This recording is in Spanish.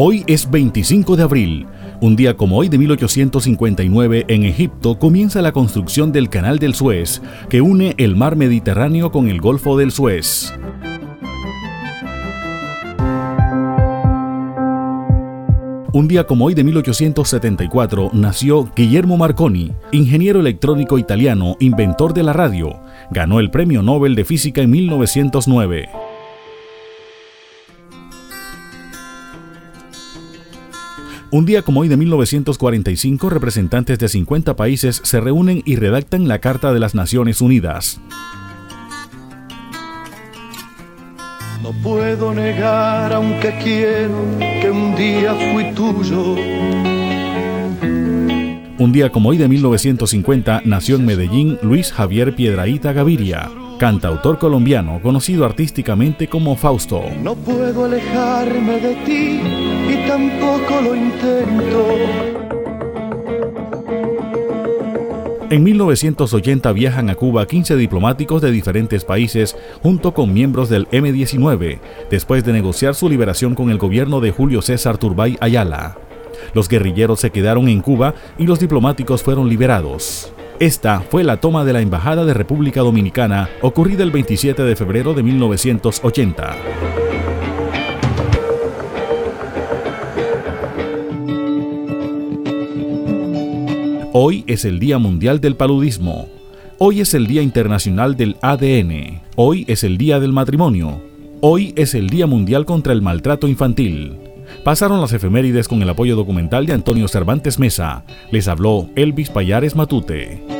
Hoy es 25 de abril. Un día como hoy de 1859 en Egipto comienza la construcción del Canal del Suez, que une el mar Mediterráneo con el Golfo del Suez. Un día como hoy de 1874 nació Guillermo Marconi, ingeniero electrónico italiano, inventor de la radio. Ganó el Premio Nobel de Física en 1909. Un día como hoy de 1945, representantes de 50 países se reúnen y redactan la Carta de las Naciones Unidas. No puedo negar, aunque quiero, que un día fui tuyo. Un día como hoy de 1950 nació en Medellín Luis Javier Piedraíta Gaviria, cantautor colombiano conocido artísticamente como Fausto. No puedo alejarme de ti y tampoco lo intento. En 1980 viajan a Cuba 15 diplomáticos de diferentes países junto con miembros del M-19, después de negociar su liberación con el gobierno de Julio César Turbay Ayala. Los guerrilleros se quedaron en Cuba y los diplomáticos fueron liberados. Esta fue la toma de la Embajada de República Dominicana ocurrida el 27 de febrero de 1980. Hoy es el Día Mundial del Paludismo. Hoy es el Día Internacional del ADN. Hoy es el Día del Matrimonio. Hoy es el Día Mundial contra el Maltrato Infantil. Pasaron las efemérides con el apoyo documental de Antonio Cervantes Mesa. Les habló Elvis Payares Matute.